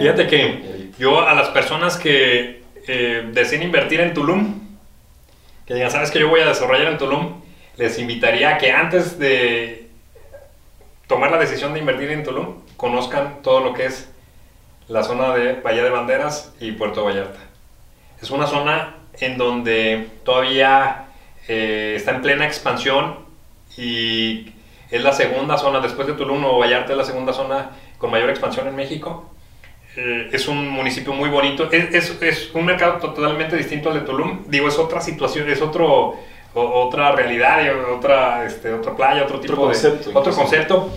Fíjate que yo a las personas que eh, deseen invertir en Tulum, que digan, sabes que yo voy a desarrollar en Tulum, les invitaría a que antes de tomar la decisión de invertir en Tulum, conozcan todo lo que es la zona de Bahía de Banderas y Puerto Vallarta. Es una zona en donde todavía eh, está en plena expansión y es la segunda zona, después de Tulum o Vallarta es la segunda zona con mayor expansión en México eh, es un municipio muy bonito. Es, es, un mercado totalmente distinto al de Tulum. Digo, es otra situación, es otro, otra realidad, otra, este, otra playa, otro tipo otro concepto, de... Otro concepto.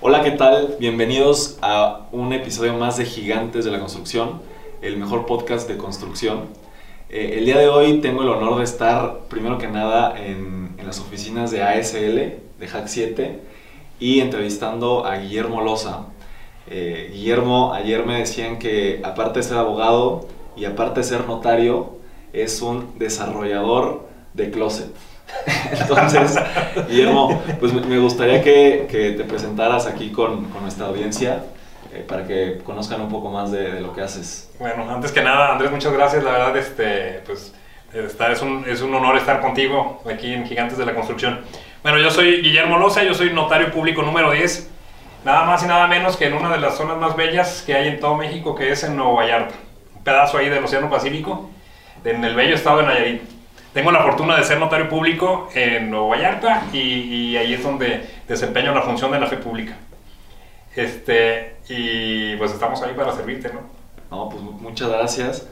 Hola, ¿qué tal? Bienvenidos a un episodio más de Gigantes de la Construcción, el mejor podcast de construcción. Eh, el día de hoy tengo el honor de estar, primero que nada, en, en las oficinas de ASL, de Hack 7, y entrevistando a Guillermo Loza. Eh, Guillermo, ayer me decían que aparte de ser abogado y aparte de ser notario, es un desarrollador de closet. Entonces, Guillermo, pues me gustaría que, que te presentaras aquí con, con nuestra audiencia eh, para que conozcan un poco más de, de, lo que haces. Bueno, antes que nada, Andrés, muchas gracias. La verdad, este, pues, estar, es, un, es un honor estar contigo aquí en Gigantes de la Construcción. Bueno, yo soy Guillermo Loza, yo soy notario público número 10, nada más y nada menos que en una de las zonas más bellas que hay en todo México, que es en Nuevo Vallarta, un pedazo ahí del Océano Pacífico, en el bello estado de Nayarit. Tengo la fortuna de ser notario público en Nuevo Vallarta y, y ahí es donde desempeño la función de la fe pública. Este, y pues estamos ahí para servirte, ¿no? No, pues muchas gracias.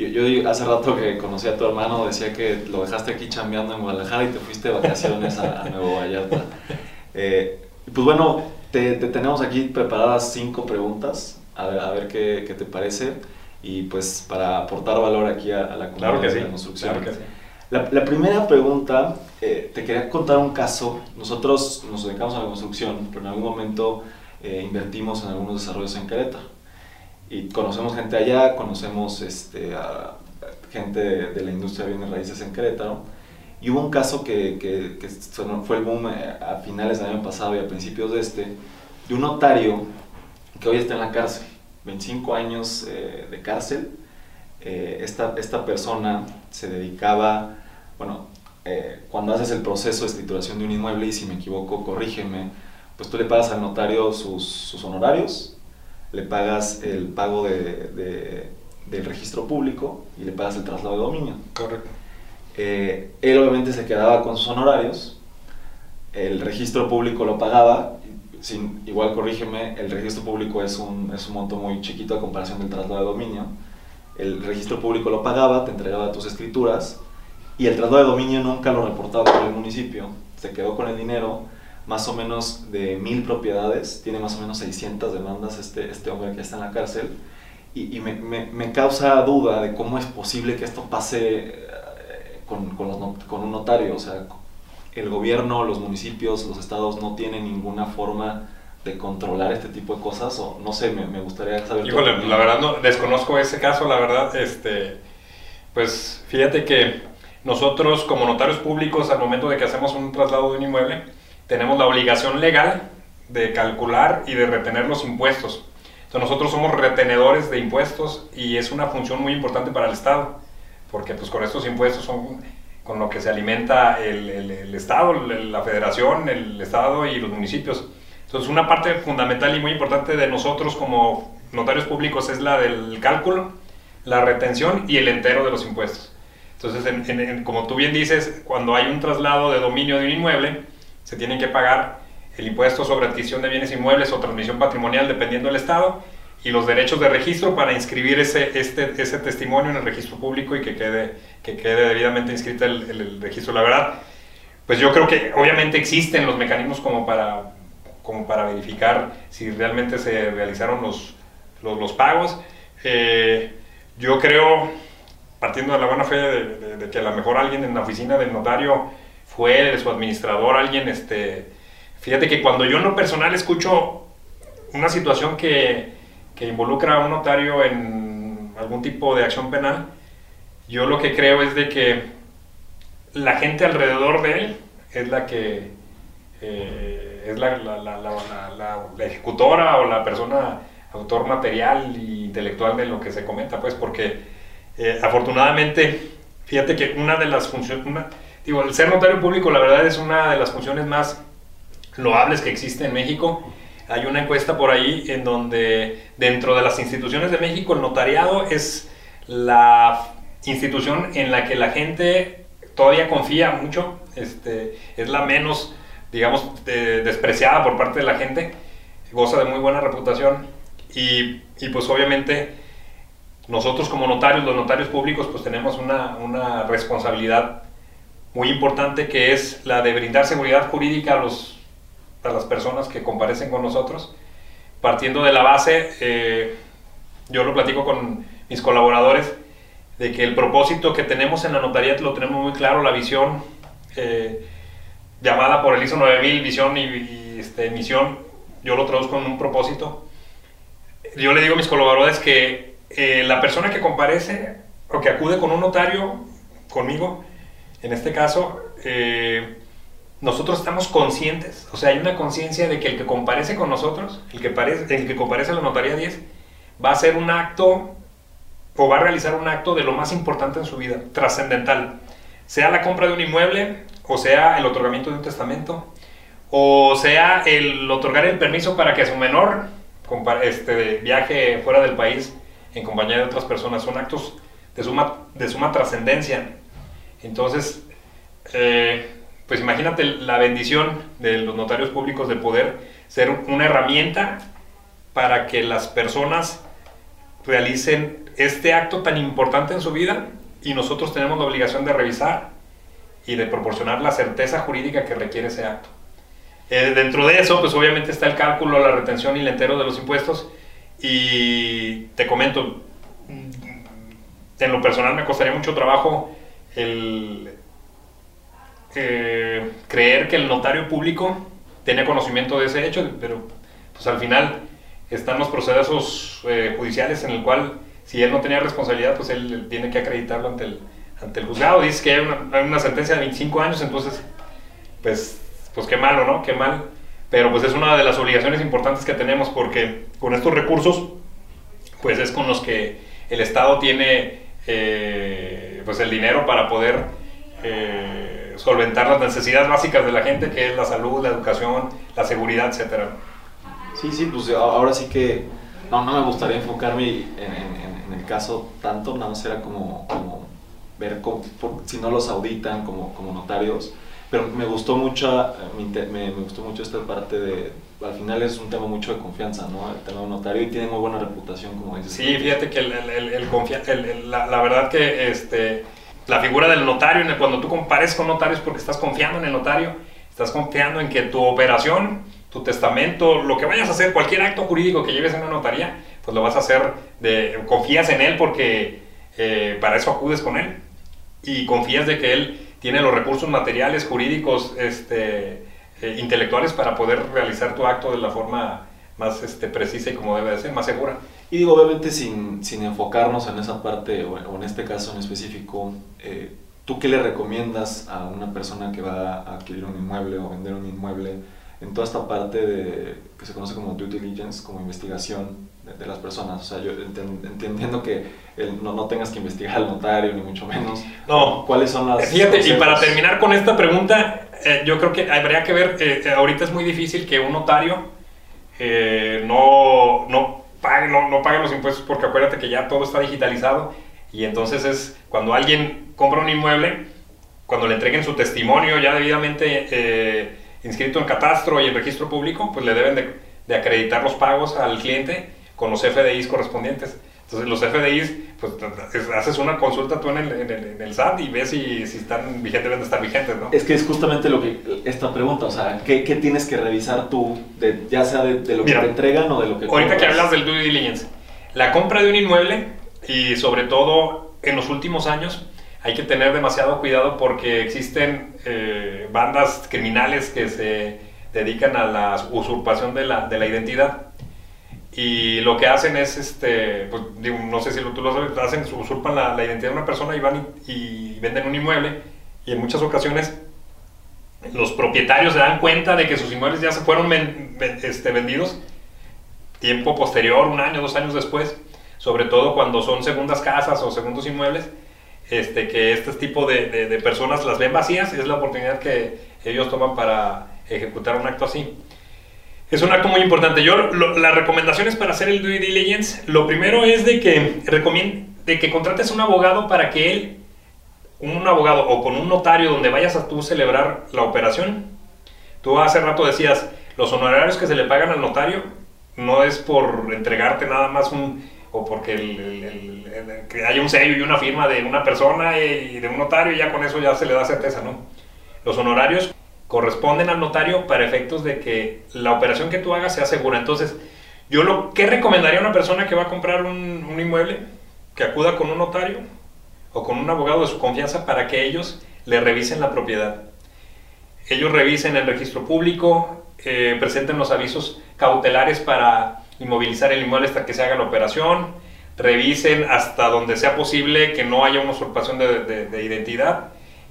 Yo, yo, hace rato que conocí a tu hermano, decía que lo dejaste aquí chambeando en Guadalajara y te fuiste de vacaciones a, a Nuevo Vallarta. Eh, pues bueno, te, te, tenemos aquí preparadas cinco preguntas, a ver, a ver qué, qué, te parece, y pues para aportar valor aquí a, a la comunidad claro que de la construcción. Claro que sí. La, la, primera pregunta, eh, te quería contar un caso. Nosotros nos dedicamos a la construcción, pero en algún momento eh, invertimos en algunos desarrollos en Querétaro y conocemos gente allá, conocemos este, a gente de, de, la industria de bienes raíces en Querétaro. Y hubo un caso que, que, que, fue el boom eh, a finales del año pasado y a principios de este, de un notario que hoy está en la cárcel, 25 años eh, de cárcel. Eh, esta, esta persona se dedicaba, bueno, eh, cuando haces el proceso de escrituración de un inmueble, y si me equivoco, corrígeme, pues tú le pagas al notario sus, sus honorarios, le pagas el pago de, de, del registro público y le pagas el traslado de dominio. Correcto. Eh, él obviamente se quedaba con sus honorarios, el registro público lo pagaba, sin, igual corrígeme, el registro público es un, es un monto muy chiquito a comparación del traslado de dominio. El registro público lo pagaba, te entregaba tus escrituras y el traslado de dominio nunca lo reportaba por el municipio, se quedó con el dinero más o menos de mil propiedades, tiene más o menos 600 demandas este, este hombre que está en la cárcel, y, y me, me, me, causa duda de cómo es posible que esto pase con, con, los, con, un notario, o sea, el gobierno, los municipios, los estados no tienen ninguna forma de controlar este tipo de cosas, o no sé, me, me gustaría saber... Híjole, la verdad no, desconozco ese caso, la verdad, este, pues fíjate que nosotros como notarios públicos al momento de que hacemos un traslado de un inmueble, tenemos la obligación legal de calcular y de retener los impuestos. Entonces nosotros somos retenedores de impuestos y es una función muy importante para el Estado, porque pues con estos impuestos son con lo que se alimenta el, el, el Estado, la Federación, el Estado y los municipios. Entonces una parte fundamental y muy importante de nosotros como notarios públicos es la del cálculo, la retención y el entero de los impuestos. Entonces, en, en, como tú bien dices, cuando hay un traslado de dominio de un inmueble, se tienen que pagar el impuesto sobre adquisición de bienes inmuebles o transmisión patrimonial dependiendo del estado y los derechos de registro para inscribir ese, este, ese testimonio en el registro público y que quede, que quede debidamente inscrito el, el, el, registro. La verdad, pues yo creo que obviamente existen los mecanismos como para, como para verificar si realmente se realizaron los, los, los pagos. Eh, yo creo, partiendo de la buena fe de, de, de, que a lo mejor alguien en la oficina del notario fue su administrador, alguien, este, fíjate que cuando yo en lo personal escucho una situación que, que involucra a un notario en algún tipo de acción penal, yo lo que creo es de que la gente alrededor de él es la que eh, es la, la, la, la, ejecutora o la persona autor material e intelectual de lo que se comenta, pues porque eh, afortunadamente, fíjate que una de las funciones, digo, el ser notario público la verdad es una de las funciones más loables que existe en México. Hay una encuesta por ahí en donde dentro de las instituciones de México el notariado es la institución en la que la gente todavía confía mucho, este, es la menos, digamos, despreciada por parte de la gente, goza de muy buena reputación y, y, pues obviamente nosotros como notarios, los notarios públicos, pues tenemos una, una responsabilidad muy importante que es la de brindar seguridad jurídica a, los, a las personas que comparecen con nosotros, partiendo de la base, eh, yo lo platico con mis colaboradores, de que el propósito que tenemos en la notaría lo tenemos muy claro, la visión eh, llamada por el ISO 9000, visión y, este, misión, yo lo traduzco en un propósito. Yo le digo a mis colaboradores que eh, la persona que comparece o que acude con un notario, conmigo, en este caso, eh, nosotros estamos conscientes, o sea, hay una conciencia de que el que comparece con nosotros, el que, parece, el que comparece a la notaría 10, va a hacer un acto o va a realizar un acto de lo más importante en su vida, trascendental. Sea la compra de un inmueble, o sea el otorgamiento de un testamento, o sea el otorgar el permiso para que su menor este, viaje fuera del país en compañía de otras personas. Son actos de suma, de suma trascendencia. Entonces, eh, pues imagínate la bendición de los notarios públicos de poder ser una herramienta para que las personas realicen este acto tan importante en su vida y nosotros tenemos la obligación de revisar y de proporcionar la certeza jurídica que requiere ese acto. Eh, dentro de eso, pues obviamente está el cálculo, la retención y el entero de los impuestos y te comento, en lo personal me costaría mucho trabajo el creer que el notario público tiene conocimiento de ese hecho, pero pues al final están los procesos eh, judiciales en el cual si él no tenía responsabilidad, pues él tiene que acreditarlo ante el, ante el juzgado. Dice que hay una, una, sentencia de 25 años, entonces, pues, pues qué malo, ¿no? Qué mal. Pero pues es una de las obligaciones importantes que tenemos porque con estos recursos, pues es con los que el Estado tiene eh, pues el dinero para poder eh, solventar las necesidades básicas de la gente, que es la salud, la educación, la seguridad, etcétera. Sí, sí, pues ahora sí que no, no me gustaría enfocarme en, el caso tanto, nada más era como, ver si no los auditan como, como notarios, pero me gustó mucho, me, me, gustó mucho esta parte de, al final es un tema mucho de confianza, ¿no? El tema de notario y tiene muy buena reputación, como dices. Sí, fíjate que el, el, el la, la, verdad que este, la figura del notario, cuando tú compares con notarios porque estás confiando en el notario, estás confiando en que tu operación tu testamento, lo que vayas a hacer, cualquier acto jurídico que lleves en una notaría, pues lo vas a hacer, de, confías en él porque eh, para eso acudes con él y confías de que él tiene los recursos materiales, jurídicos, este, eh, intelectuales para poder realizar tu acto de la forma más este, precisa y como debe de ser, más segura. Y digo, obviamente sin, sin enfocarnos en esa parte o, en este caso en específico, eh, ¿tú qué le recomiendas a una persona que va a adquirir un inmueble o vender un inmueble? En toda esta parte de, que se conoce como due diligence, como investigación de, las personas. O sea, yo entendiendo que no, no, tengas que investigar al notario, ni mucho menos. No. ¿Cuáles son las... Fíjate, y para terminar con esta pregunta, eh, yo creo que habría que ver, eh, eh, ahorita es muy difícil que un notario no, no, pague, no, no pague los impuestos porque acuérdate que ya todo está digitalizado y entonces es cuando alguien compra un inmueble, cuando le entreguen su testimonio ya debidamente inscrito en catastro y en registro público, pues le deben de, acreditar los pagos al cliente con los FDIs correspondientes. Entonces los FDIs, pues haces una consulta tú en el, en el, SAT y ves si, si, están vigentes, deben de estar vigentes, ¿no? Es que es justamente lo que esta pregunta, o sea, ¿qué, qué tienes que revisar tú, de, ya sea de, lo que te entregan o de lo que... Ahorita que hablas del due diligence, la compra de un inmueble y sobre todo en los últimos años, hay que tener demasiado cuidado porque existen eh, bandas criminales que se dedican a la usurpación de la, de la identidad. Y lo que hacen es, este, pues, no sé si tú lo sabes, hacen, usurpan la, la, identidad de una persona y van y, venden un inmueble y en muchas ocasiones los propietarios se dan cuenta de que sus inmuebles ya se fueron este, vendidos tiempo posterior, un año, dos años después, sobre todo cuando son segundas casas o segundos inmuebles, este, que este tipo de, de, personas las ven vacías, es la oportunidad que ellos toman para ejecutar un acto así. Es un acto muy importante. Yo, las recomendaciones para hacer el due diligence, lo primero es de que, de que contrates un abogado para que él un abogado o con un notario donde vayas a tú celebrar la operación. Tú hace rato decías, los honorarios que se le pagan al notario no es por entregarte nada más un, o porque el, que haya un sello y una firma de una persona y de un notario y ya con eso ya se le da certeza, ¿no? Los honorarios corresponden al notario para efectos de que la operación que tú hagas sea segura. Entonces, yo lo que recomendaría a una persona que va a comprar un, un inmueble, que acuda con un notario, o con un abogado de su confianza para que ellos le revisen la propiedad. Ellos revisen el registro público, eh, presenten los avisos cautelares para inmovilizar el inmueble hasta que se haga la operación, revisen hasta donde sea posible que no haya una usurpación de, de, identidad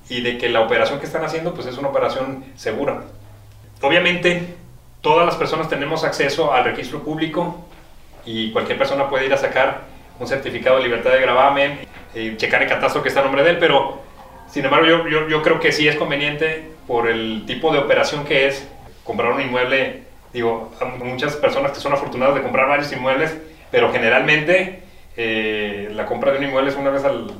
y de que la operación que están haciendo pues es una operación segura. Obviamente todas las personas tenemos acceso al registro público y cualquier persona puede ir a sacar un certificado de libertad de gravamen y checar el catastro que está a nombre de él, pero sin embargo yo, yo, yo, creo que sí es conveniente por el tipo de operación que es comprar un inmueble. Digo, muchas personas que son afortunadas de comprar varios inmuebles, pero generalmente eh, la compra de un inmueble es una vez al,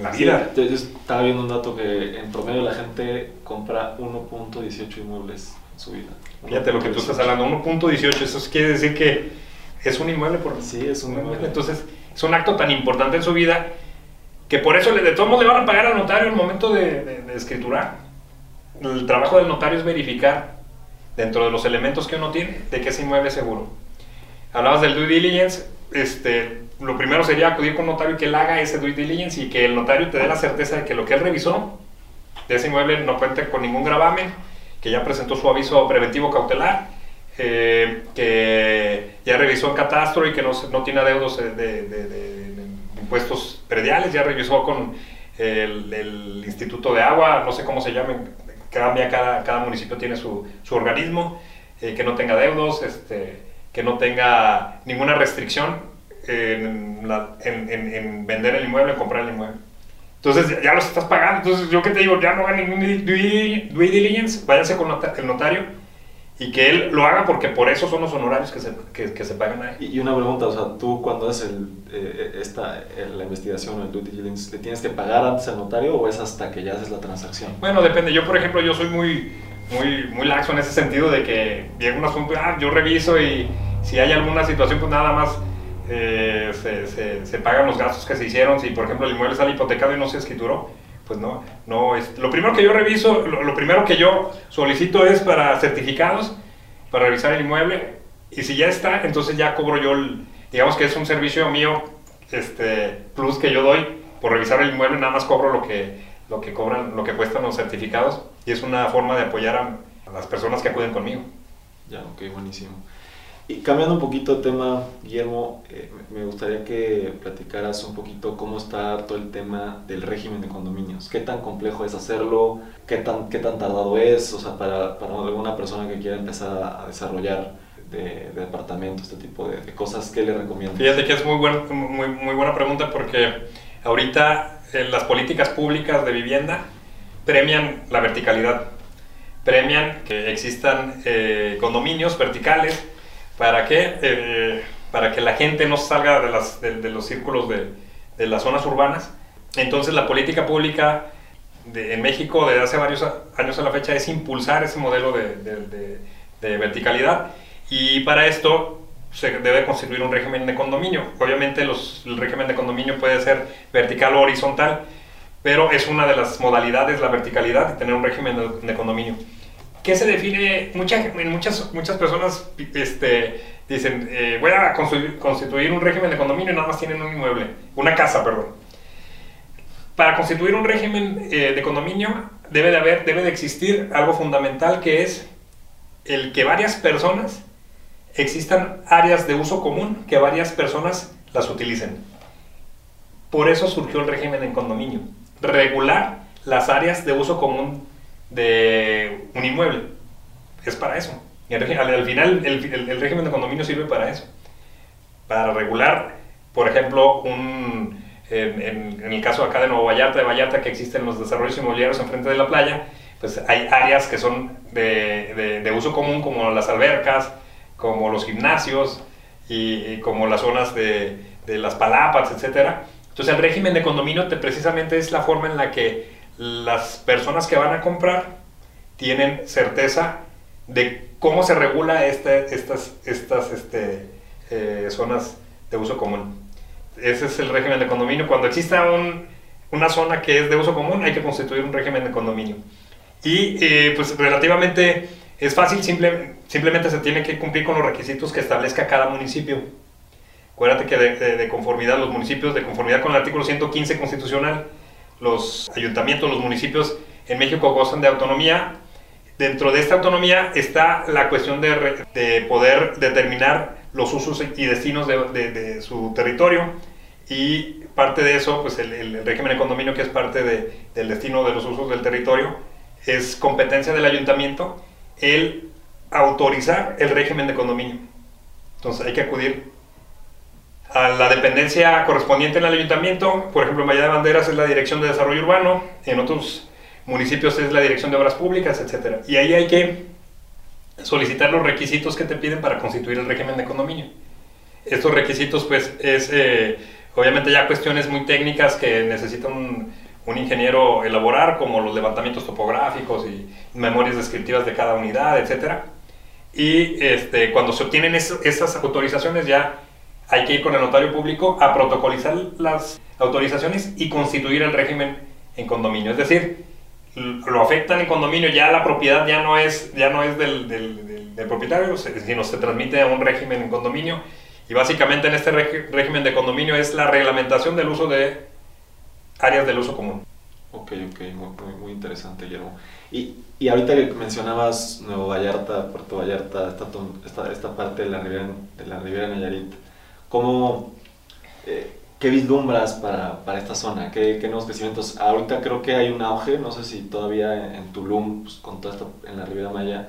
la vida. yo estaba viendo un dato que en promedio la gente compra 1.18 inmuebles en su vida. Fíjate lo que tú estás hablando, 1.18, eso quiere decir que es un inmueble por... Sí, es un inmueble. Entonces, es un acto tan importante en su vida que por eso de todos modos le van a pagar al notario en el momento de, de, escriturar. El trabajo del notario es verificar dentro de los elementos que uno tiene de que ese inmueble es seguro. Hablabas del due diligence, este, lo primero sería acudir con un notario que él haga ese due diligence y que el notario te dé la certeza de que lo que él revisó de ese inmueble no cuenta con ningún gravamen, que ya presentó su aviso preventivo cautelar eh, que ya revisó el catastro y que no, no tiene adeudos de, impuestos prediales, ya revisó con el, Instituto de Agua, no sé cómo se llame, cambia, cada, cada municipio tiene su, su organismo, eh, que no tenga deudos, este, que no tenga ninguna restricción en, en, vender el inmueble, en comprar el inmueble. Entonces ya los estás pagando. Entonces yo que te digo, ya no hagan ningún due diligence, váyanse con el notario y que él lo haga porque por eso son los honorarios que se, que, que se pagan ahí. Y una pregunta, o sea, tú cuando haces el, eh, esta, la investigación o el due diligence, ¿le tienes que pagar antes al notario o es hasta que ya haces la transacción? Bueno, depende. Yo, por ejemplo, yo soy muy, muy, muy laxo en ese sentido de que llega un asunto, ah, yo reviso y si hay alguna situación, pues nada más eh, se, se, se, pagan los gastos que se hicieron. Si, por ejemplo, el inmueble sale hipotecado y no se escrituró, pues no, no es, lo primero que yo reviso, lo, primero que yo solicito es para certificados, para revisar el inmueble, y si ya está, entonces ya cobro yo, digamos que es un servicio mío, este, plus que yo doy por revisar el inmueble, nada más cobro lo que, lo que cobran, lo que cuestan los certificados, y es una forma de apoyar a, a las personas que acuden conmigo. Ya, ok, buenísimo. Y cambiando un poquito de tema, Guillermo, eh, me gustaría que platicaras un poquito cómo está todo el tema del régimen de condominios. ¿Qué tan complejo es hacerlo? ¿Qué tan, qué tan tardado es? O sea, para, para alguna persona que quiera empezar a, desarrollar de, de, departamentos, este tipo de, cosas, ¿qué le recomiendas? Fíjate que es muy, buen, muy, muy buena pregunta porque ahorita eh, las políticas públicas de vivienda premian la verticalidad, premian que existan eh, condominios verticales ¿Para qué? Eh, para que la gente no salga de, los círculos de, las zonas urbanas. Entonces la política pública en México desde hace varios años a la fecha es impulsar ese modelo de, verticalidad y para esto se debe constituir un régimen de condominio. Obviamente el régimen de condominio puede ser vertical o horizontal, pero es una de las modalidades, la verticalidad, de tener un régimen de condominio. ¿Qué se define? Muchas, muchas, muchas personas este, dicen, eh, voy a constituir, un régimen de condominio y nada más tienen un inmueble, una casa, perdón. Para constituir un régimen eh, de condominio debe de, haber, debe de existir algo fundamental que es el que varias personas existan áreas de uso común que varias personas las utilicen. Por eso surgió el régimen en condominio. Regular las áreas de uso común de un inmueble. Es para eso. al, final el, régimen de condominio sirve para eso. Para regular, por ejemplo, un, en, el caso acá de Nuevo Vallarta, de Vallarta, que existen los desarrollos inmobiliarios enfrente de la playa, pues hay áreas que son de, de, uso común, como las albercas, como los gimnasios y, como las zonas de, de las palapas, etc. Entonces el régimen de condominio te, precisamente es la forma en la que las personas que van a comprar tienen certeza de cómo se regula estas, estas este, eh, zonas de uso común. Ese es el régimen de condominio. Cuando exista una zona que es de uso común, hay que constituir un régimen de condominio. Y eh, pues relativamente es fácil, simple, simplemente se tiene que cumplir con los requisitos que establezca cada municipio. Acuérdate que de, de, conformidad, los municipios, de conformidad con el artículo 115 constitucional, los ayuntamientos, los municipios en México gozan de autonomía. Dentro de esta autonomía está la cuestión de, de poder determinar los usos y destinos de, de, su territorio y parte de eso, pues el, el régimen de condominio que es parte del destino de los usos del territorio, es competencia del ayuntamiento el autorizar el régimen de condominio. Entonces hay que acudir a la dependencia correspondiente en el ayuntamiento, por ejemplo en Valle de Banderas es la Dirección de Desarrollo Urbano, en otros municipios es la Dirección de Obras Públicas, etc. Y ahí hay que solicitar los requisitos que te piden para constituir el régimen de condominio. Estos requisitos pues es eh, obviamente ya cuestiones muy técnicas que necesita un, ingeniero elaborar, como los levantamientos topográficos y memorias descriptivas de cada unidad, etc. Y este, cuando se obtienen esas autorizaciones ya hay que ir con el notario público a protocolizar las autorizaciones y constituir el régimen en condominio. Es decir, lo afectan en condominio, ya la propiedad ya no es, ya no es del, del, del, propietario, sino se transmite a un régimen en condominio. Y básicamente en este régimen de condominio es la reglamentación del uso de áreas del uso común. Ok, ok, muy, muy, interesante, Guillermo. Y, y, ahorita que mencionabas Nuevo Vallarta, Puerto Vallarta, esta, esta, esta parte de la Riviera, de la Riviera Nayarit, ¿Cómo, eh, ¿Qué vislumbras para, para, esta zona? ¿Qué, ¿Qué, nuevos crecimientos? Ahorita creo que hay un auge, no sé si todavía en, Tulum, pues, con todo esto en la Riviera Maya,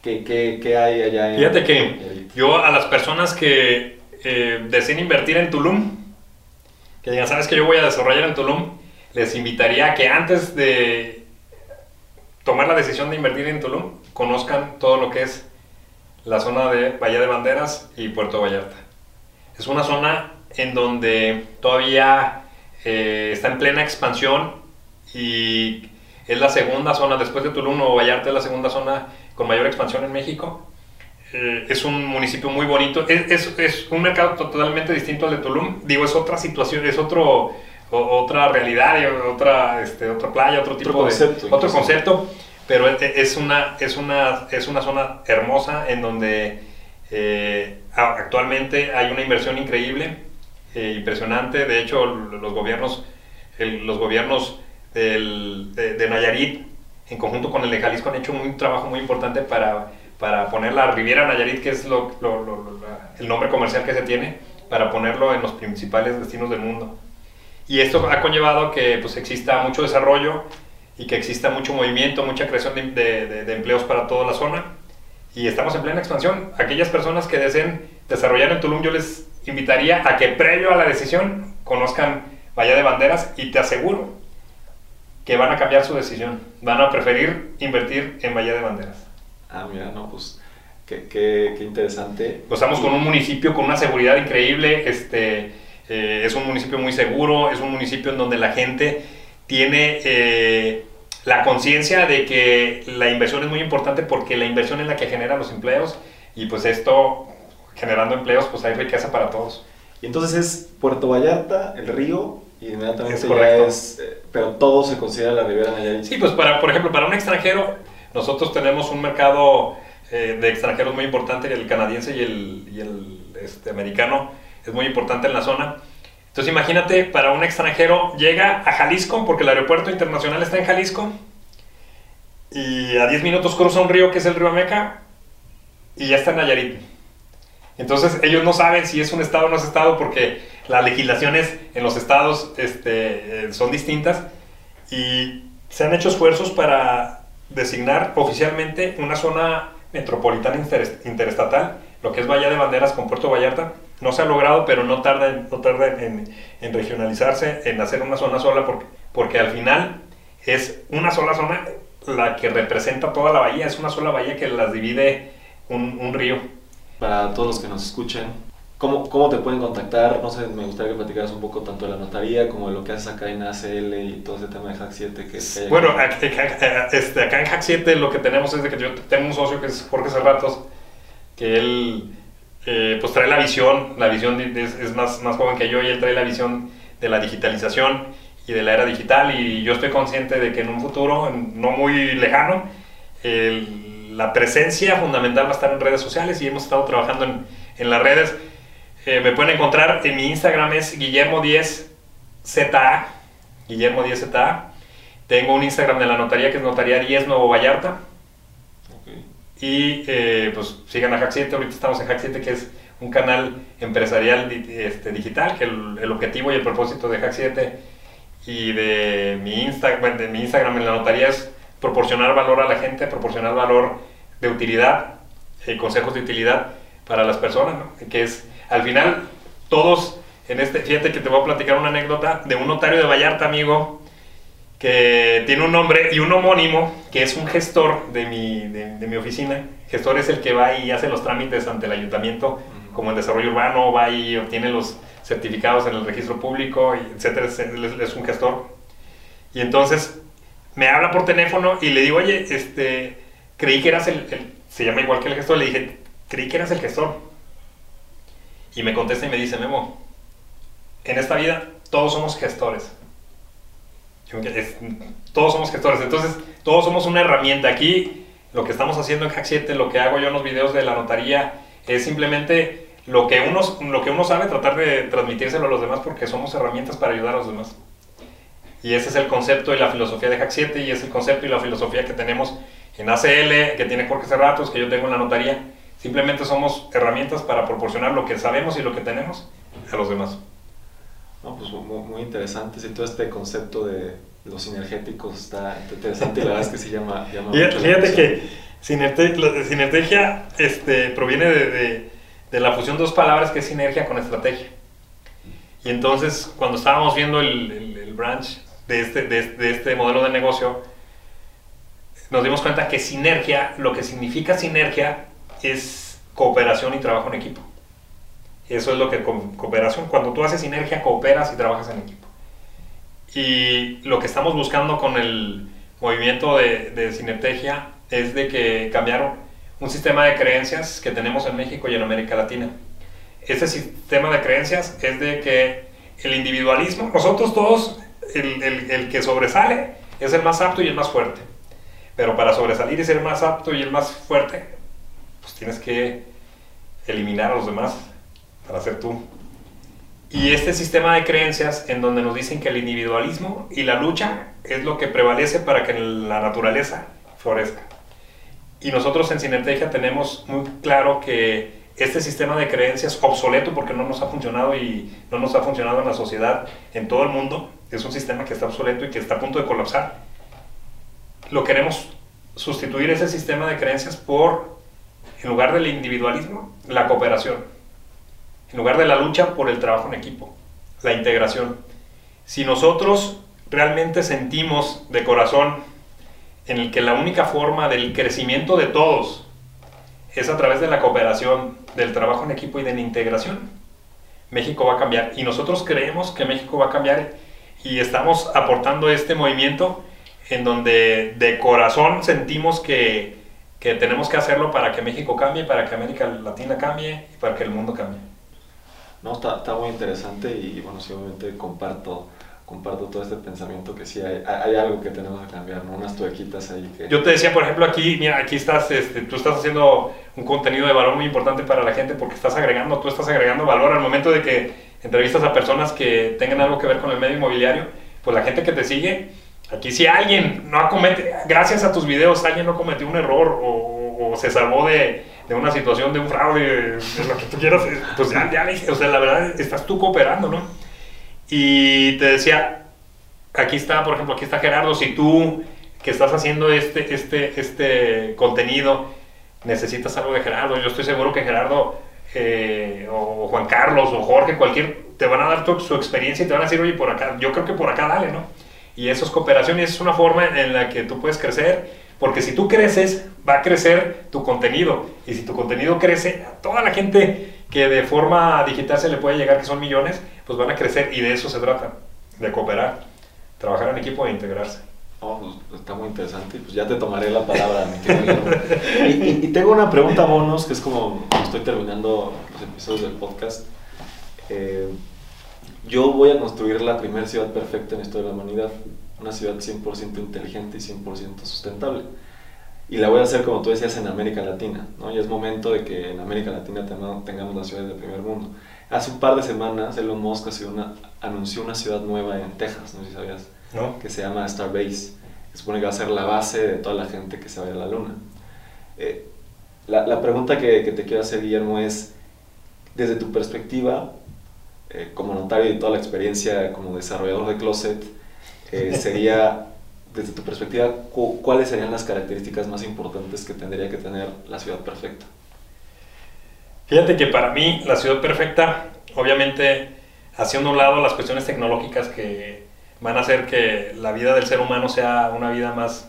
¿qué, qué, qué hay allá en Fíjate que yo a las personas que eh, deseen invertir en Tulum, que digan, ¿sabes que yo voy a desarrollar en Tulum? Les invitaría a que antes de tomar la decisión de invertir en Tulum, conozcan todo lo que es la zona de Bahía de Banderas y Puerto Vallarta. Es una zona en donde todavía eh, está en plena expansión y es la segunda zona, después de Tulum o Vallarta, es la segunda zona con mayor expansión en México. Eh, es un municipio muy bonito, es, es, un mercado totalmente distinto al de Tulum, digo, es otra situación, es otro, otra realidad, otra, este, otra playa, otro tipo concepto, de... Otro concepto, pero es una, es, una, es una zona hermosa en donde eh, actualmente hay una inversión increíble, eh, impresionante. De hecho, los gobiernos, los gobiernos de, Nayarit, en conjunto con el de Jalisco, han hecho un trabajo muy importante para, para poner la Riviera Nayarit, que es lo, el nombre comercial que se tiene, para ponerlo en los principales destinos del mundo. Y esto ha conllevado que pues, exista mucho desarrollo y que exista mucho movimiento, mucha creación de, de empleos para toda la zona y estamos en plena expansión. Aquellas personas que deseen desarrollar en Tulum, yo les invitaría a que previo a la decisión conozcan Bahía de Banderas y te aseguro que van a cambiar su decisión. Van a preferir invertir en Bahía de Banderas. Ah, mira, no, pues qué, qué, qué interesante. Estamos con un municipio con una seguridad increíble, este, eh, es un municipio muy seguro, es un municipio en donde la gente tiene... Eh, la conciencia de que la inversión es muy importante porque la inversión es la que genera los empleos y pues esto, generando empleos, pues hay riqueza para todos. Y entonces es Puerto Vallarta, el río, y inmediatamente es ya es, eh, pero todo se considera la Riviera Nayarit. Sí, pues para, por ejemplo, para un extranjero, nosotros tenemos un mercado eh, de extranjeros muy importante, el canadiense y el, y el este, americano es muy importante en la zona. Entonces imagínate, para un extranjero llega a Jalisco, porque el aeropuerto internacional está en Jalisco, y a 10 minutos cruza un río que es el río Ameca, y ya está en Nayarit. Entonces ellos no saben si es un estado o no es estado porque las legislaciones en los estados este, eh, son distintas y se han hecho esfuerzos para designar oficialmente una zona metropolitana interestatal, lo que es Bahía de Banderas con Puerto Vallarta. No se ha logrado, pero no tarda, en, no tarda en, en regionalizarse, en hacer una zona sola, porque, porque al final es una sola zona la que representa toda la bahía, es una sola bahía que las divide un, un río. Para todos los que nos escuchen, ¿Cómo, ¿Cómo, te pueden contactar? No sé, me gustaría que platicaras un poco tanto de la notaría como de lo que haces acá en ACL y todo ese tema de Hack 7. Que, bueno, acá, este, acá en Hack 7 lo que tenemos es de que yo tengo un socio que es Jorge Cerratos, que él eh, pues trae la visión, la visión es, más, más joven que yo y él trae la visión de la digitalización y de la era digital y yo estoy consciente de que en un futuro no muy lejano la presencia fundamental va a estar en redes sociales y hemos estado trabajando en, en las redes eh, me pueden encontrar en mi Instagram es Guillermo10ZA. Guillermo10ZA. Tengo un Instagram de la notaría que es Notaría 10 Nuevo Vallarta. Y eh, pues sigan a Hack 7. Ahorita estamos en Hack 7, que es un canal empresarial este, digital. Que el, objetivo y el propósito de Hack 7 y de mi, Instagram, de mi Instagram en la notaría es proporcionar valor a la gente, proporcionar valor de utilidad, eh, consejos de utilidad para las personas, que es al final, todos en este, fíjate que te voy a platicar una anécdota de un notario de Vallarta, amigo, que tiene un nombre y un homónimo, que es un gestor de mi, de, mi oficina. Gestor es el que va y hace los trámites ante el ayuntamiento, como el desarrollo urbano, va y obtiene los certificados en el registro público, etcétera, es un gestor. Y entonces me habla por teléfono y le digo, oye, este, creí que eras el, el, se llama igual que el gestor, le dije, creí que eras el gestor. Y me contesta y me dice, Memo, en esta vida todos somos gestores. Todos somos gestores. Entonces, todos somos una herramienta. Aquí, lo que estamos haciendo en Hack 7, lo que hago yo en los videos de la notaría, es simplemente lo que uno, lo que uno sabe, tratar de transmitírselo a los demás porque somos herramientas para ayudar a los demás. Y ese es el concepto y la filosofía de Hack 7 y es el concepto y la filosofía que tenemos en ACL, que tiene Jorge Cerratos, que yo tengo en la notaría Simplemente somos herramientas para proporcionar lo que sabemos y lo que tenemos a los demás. No, pues muy, interesante. Sí, todo este concepto de los sinergéticos está interesante y la verdad es que sí llama, llama Fíjate, fíjate que sinergia este, proviene de, de, la fusión de dos palabras que es sinergia con estrategia. Y entonces, cuando estábamos viendo el, el, branch de este, de, de este modelo de negocio, nos dimos cuenta que sinergia, lo que significa sinergia, es cooperación y trabajo en equipo. Eso es lo que cooperación, cuando tú haces sinergia, cooperas y trabajas en equipo. Y lo que estamos buscando con el movimiento de, sinergia es de que cambiaron un sistema de creencias que tenemos en México y en América Latina. Este sistema de creencias es de que el individualismo, nosotros todos, el, el, que sobresale es el más apto y el más fuerte. Pero para sobresalir y ser más apto y el más fuerte, pues tienes que eliminar a los demás para ser tú. Y este sistema de creencias en donde nos dicen que el individualismo y la lucha es lo que prevalece para que la naturaleza florezca. Y nosotros en Sinertegia tenemos muy claro que este sistema de creencias obsoleto porque no nos ha funcionado y no nos ha funcionado en la sociedad, en todo el mundo, es un sistema que está obsoleto y que está a punto de colapsar. Lo queremos sustituir ese sistema de creencias por en lugar del individualismo, la cooperación. En lugar de la lucha por el trabajo en equipo, la integración. Si nosotros realmente sentimos de corazón en el que la única forma del crecimiento de todos es a través de la cooperación, del trabajo en equipo y de la integración, México va a cambiar. Y nosotros creemos que México va a cambiar y estamos aportando este movimiento en donde de corazón sentimos que que tenemos que hacerlo para que México cambie, para que América Latina cambie y para que el mundo cambie. No, está, está muy interesante y bueno, sí, obviamente comparto, comparto todo este pensamiento que sí hay, hay algo que tenemos que cambiar, ¿no? unas tuequitas ahí que... Yo te decía, por ejemplo, aquí, mira, aquí estás, este, tú estás haciendo un contenido de valor muy importante para la gente porque estás agregando, tú estás agregando valor al momento de que entrevistas a personas que tengan algo que ver con el medio inmobiliario, pues la gente que te sigue Aquí si alguien no comete, gracias a tus videos, alguien no cometió un error o, se salvó de, de, una situación, de un fraude, de, lo que tú quieras, eh, pues ya, ya, o sea, la verdad, estás tú cooperando, ¿no? Y te decía, aquí está, por ejemplo, aquí está Gerardo, si tú que estás haciendo este, este, este contenido, necesitas algo de Gerardo. Yo estoy seguro que Gerardo eh, o Juan Carlos o Jorge, cualquier, te van a dar su experiencia y te van a decir, oye, por acá, yo creo que por acá dale, ¿no? Y eso es cooperación y es una forma en la que tú puedes crecer, porque si tú creces, va a crecer tu contenido. Y si tu contenido crece, a toda la gente que de forma digital se le puede llegar, que son millones, pues van a crecer y de eso se trata, de cooperar, trabajar en equipo e integrarse. Oh, pues, está muy interesante. Pues ya te tomaré la palabra, mi y, y, tengo una pregunta bonus, que es como estoy terminando los episodios del podcast. Eh, yo voy a construir la primera ciudad perfecta en la historia de la humanidad. Una ciudad 100% inteligente y 100% sustentable. Y la voy a hacer, como tú decías, en América Latina. ¿no? Y es momento de que en América Latina tengamos las ciudades del primer mundo. Hace un par de semanas Elon Musk una, anunció una ciudad nueva en Texas, no sé si sabías que se llama Starbase. Se supone que va a ser la base de toda la gente que se vaya a la Luna. Eh, la, la, pregunta que, que, te quiero hacer, Guillermo, es, desde tu perspectiva, eh, como notario y toda la experiencia como desarrollador de Closet, eh, sería, desde tu perspectiva, ¿cuáles serían las características más importantes que tendría que tener la ciudad perfecta? Fíjate que para mí la ciudad perfecta, obviamente, haciendo un lado las cuestiones tecnológicas que van a hacer que la vida del ser humano sea una vida más,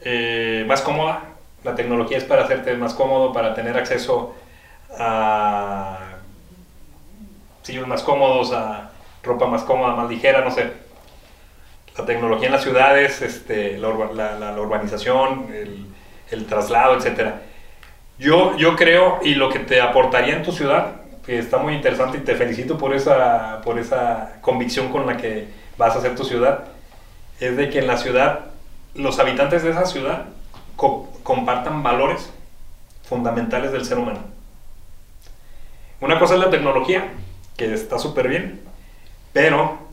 eh, más cómoda. La tecnología es para hacerte más cómodo, para tener acceso a sillos más cómodos, a ropa más cómoda, más ligera, no sé. La tecnología en las ciudades, este, la, urbanización, el, el, traslado, etc. Yo, yo creo, y lo que te aportaría en tu ciudad, que está muy interesante y te felicito por esa, por esa convicción con la que vas a hacer tu ciudad, es de que en la ciudad, los habitantes de esa ciudad compartan valores fundamentales del ser humano. Una cosa es la tecnología, que está súper bien, pero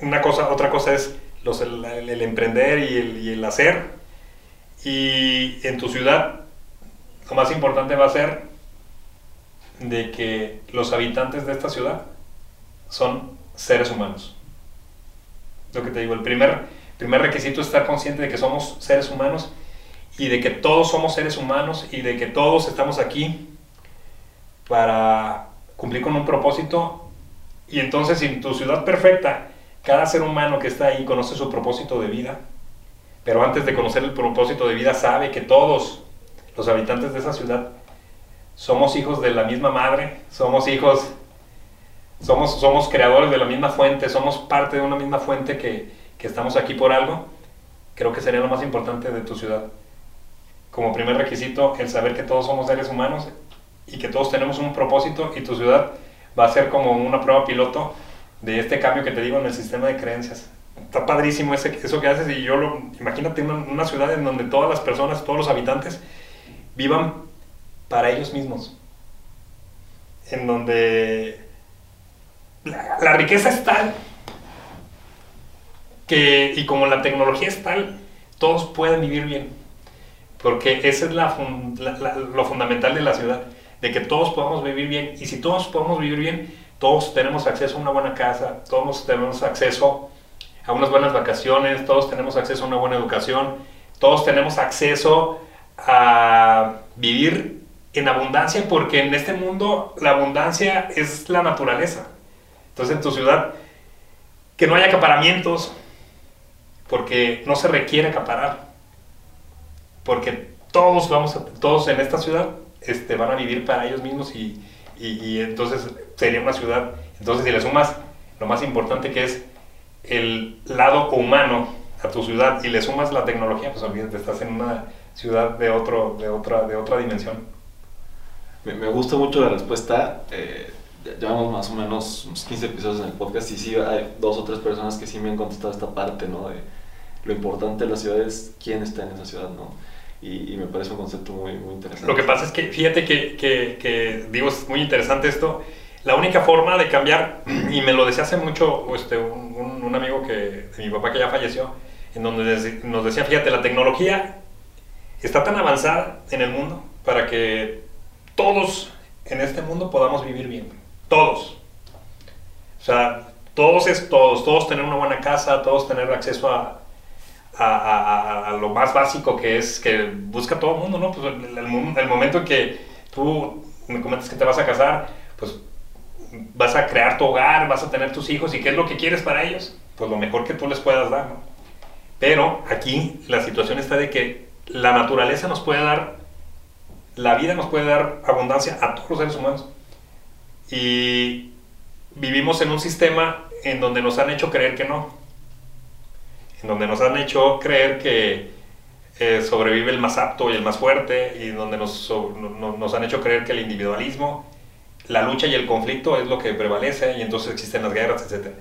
una cosa, otra cosa es el, emprender y el, hacer. Y en tu ciudad, lo más importante va a ser de que los habitantes de esta ciudad son seres humanos lo que te digo, el primer, primer requisito es estar consciente de que somos seres humanos y de que todos somos seres humanos y de que todos estamos aquí para cumplir con un propósito. Y entonces, en tu ciudad perfecta, cada ser humano que está ahí conoce su propósito de vida, pero antes de conocer el propósito de vida sabe que todos los habitantes de esa ciudad somos hijos de la misma madre, somos hijos somos, somos creadores de la misma fuente, somos parte de una misma fuente que, que estamos aquí por algo, creo que sería lo más importante de tu ciudad. Como primer requisito, el saber que todos somos seres humanos y que todos tenemos un propósito y tu ciudad va a ser como una prueba piloto de este cambio que te digo en el sistema de creencias. Está padrísimo ese, eso que haces y yo lo, imagínate una, una ciudad en donde todas las personas, todos los habitantes vivan para ellos mismos. En donde la, riqueza es tal que, y como la tecnología es tal, todos pueden vivir bien. Porque ese es la, lo fundamental de la ciudad, de que todos podamos vivir bien. Y si todos podemos vivir bien, todos tenemos acceso a una buena casa, todos tenemos acceso a unas buenas vacaciones, todos tenemos acceso a una buena educación, todos tenemos acceso a vivir en abundancia, porque en este mundo la abundancia es la naturaleza. Entonces en tu ciudad, que no haya acaparamientos, porque no se requiere acaparar, porque todos, vamos todos en esta ciudad este, van a vivir para ellos mismos y, y, entonces sería una ciudad, entonces si le sumas lo más importante que es el lado humano a tu ciudad y le sumas la tecnología, pues olvídate, estás en una ciudad de, otro, de, otra, de otra dimensión. Me, gusta mucho la respuesta. Eh, llevamos más o menos unos 15 episodios en el podcast y sí hay dos o tres personas que sí me han contestado esta parte, ¿no? De lo importante de la ciudad es quién está en esa ciudad, ¿no? Y, me parece un concepto muy, muy interesante. Lo que pasa es que, fíjate que, que, que, digo, es muy interesante esto, la única forma de cambiar, y me lo decía hace mucho este, un, amigo que, de mi papá que ya falleció, en donde nos decía, fíjate, la tecnología está tan avanzada en el mundo para que todos en este mundo podamos vivir bien. Todos. O sea, todos es todos, todos tener una buena casa, todos tener acceso a, a, lo más básico que es que busca todo el mundo, ¿no? Pues el, el, momento en que tú me comentas que te vas a casar, pues vas a crear tu hogar, vas a tener tus hijos y qué es lo que quieres para ellos, pues lo mejor que tú les puedas dar, ¿no? Pero aquí la situación está de que la naturaleza nos puede dar, la vida nos puede dar abundancia a todos los seres humanos. Y vivimos en un sistema en donde nos han hecho creer que no. En donde nos han hecho creer que eh, sobrevive el más apto y el más fuerte, y donde nos, han hecho creer que el individualismo, la lucha y el conflicto es lo que prevalece, y entonces existen las guerras, etc.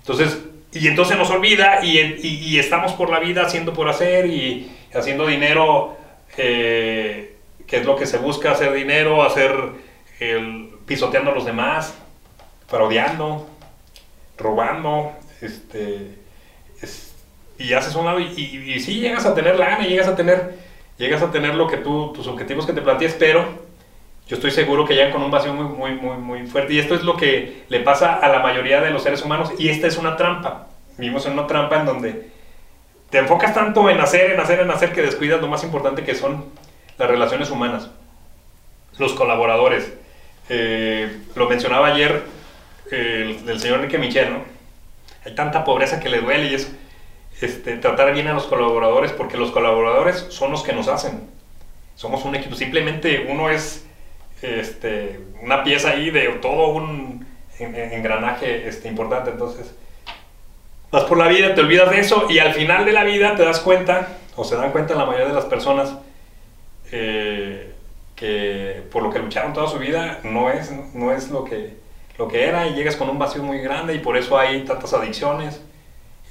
Entonces, y entonces nos olvida y, estamos por la vida haciendo por hacer y haciendo dinero, eh, que es lo que se busca, hacer dinero, hacer pisoteando a los demás, parodiando, robando, este, y haces un lado y, y, sí llegas a tener la gana, llegas a tener, llegas a tener lo que tú, tus objetivos que te plantees, pero yo estoy seguro que llegan con un vacío muy, muy, muy, muy fuerte. Y esto es lo que le pasa a la mayoría de los seres humanos. Y esta es una trampa. Vivimos en una trampa en donde te enfocas tanto en hacer, en hacer, en hacer, que descuidas lo más importante que son las relaciones humanas. Los colaboradores. Eh, lo mencionaba ayer el, señor Enrique Michel, ¿no? Hay tanta pobreza que le duele y es este, tratar bien a los colaboradores porque los colaboradores son los que nos hacen. Somos un equipo. Simplemente uno es este, una pieza ahí de todo un engranaje este, importante. Entonces, vas por la vida, te olvidas de eso y al final de la vida te das cuenta, o se dan cuenta la mayoría de las personas, eh, que por lo que lucharon toda su vida no es, no es lo, que, lo que era y llegas con un vacío muy grande y por eso hay tantas adicciones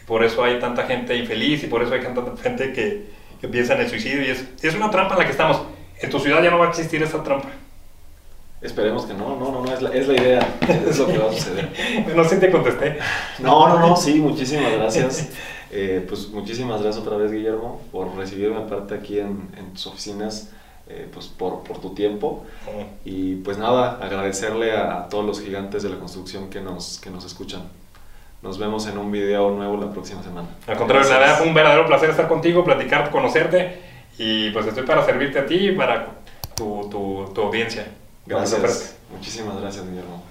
por eso hay tanta gente infeliz y por eso hay tanta gente que, que piensa en el suicidio y es, es una trampa en la que estamos. En tu ciudad ya no va a existir esa trampa. Esperemos que no, no, no, no, es la, es la idea, es lo que va a suceder. no sé si te contesté. No, no, no, sí, muchísimas gracias. Eh, pues muchísimas gracias otra vez, Guillermo, por recibirme aparte aquí en, en tus oficinas, eh, pues por, por, tu tiempo. Y pues nada, agradecerle a, todos los gigantes de la construcción que nos, que nos escuchan. Nos vemos en un video nuevo la próxima semana. Al contrario, la verdad fue un verdadero placer estar contigo, platicar, conocerte y pues estoy para servirte a ti y para tu, tu, tu audiencia. Gracias. Muchísimas gracias, Guillermo.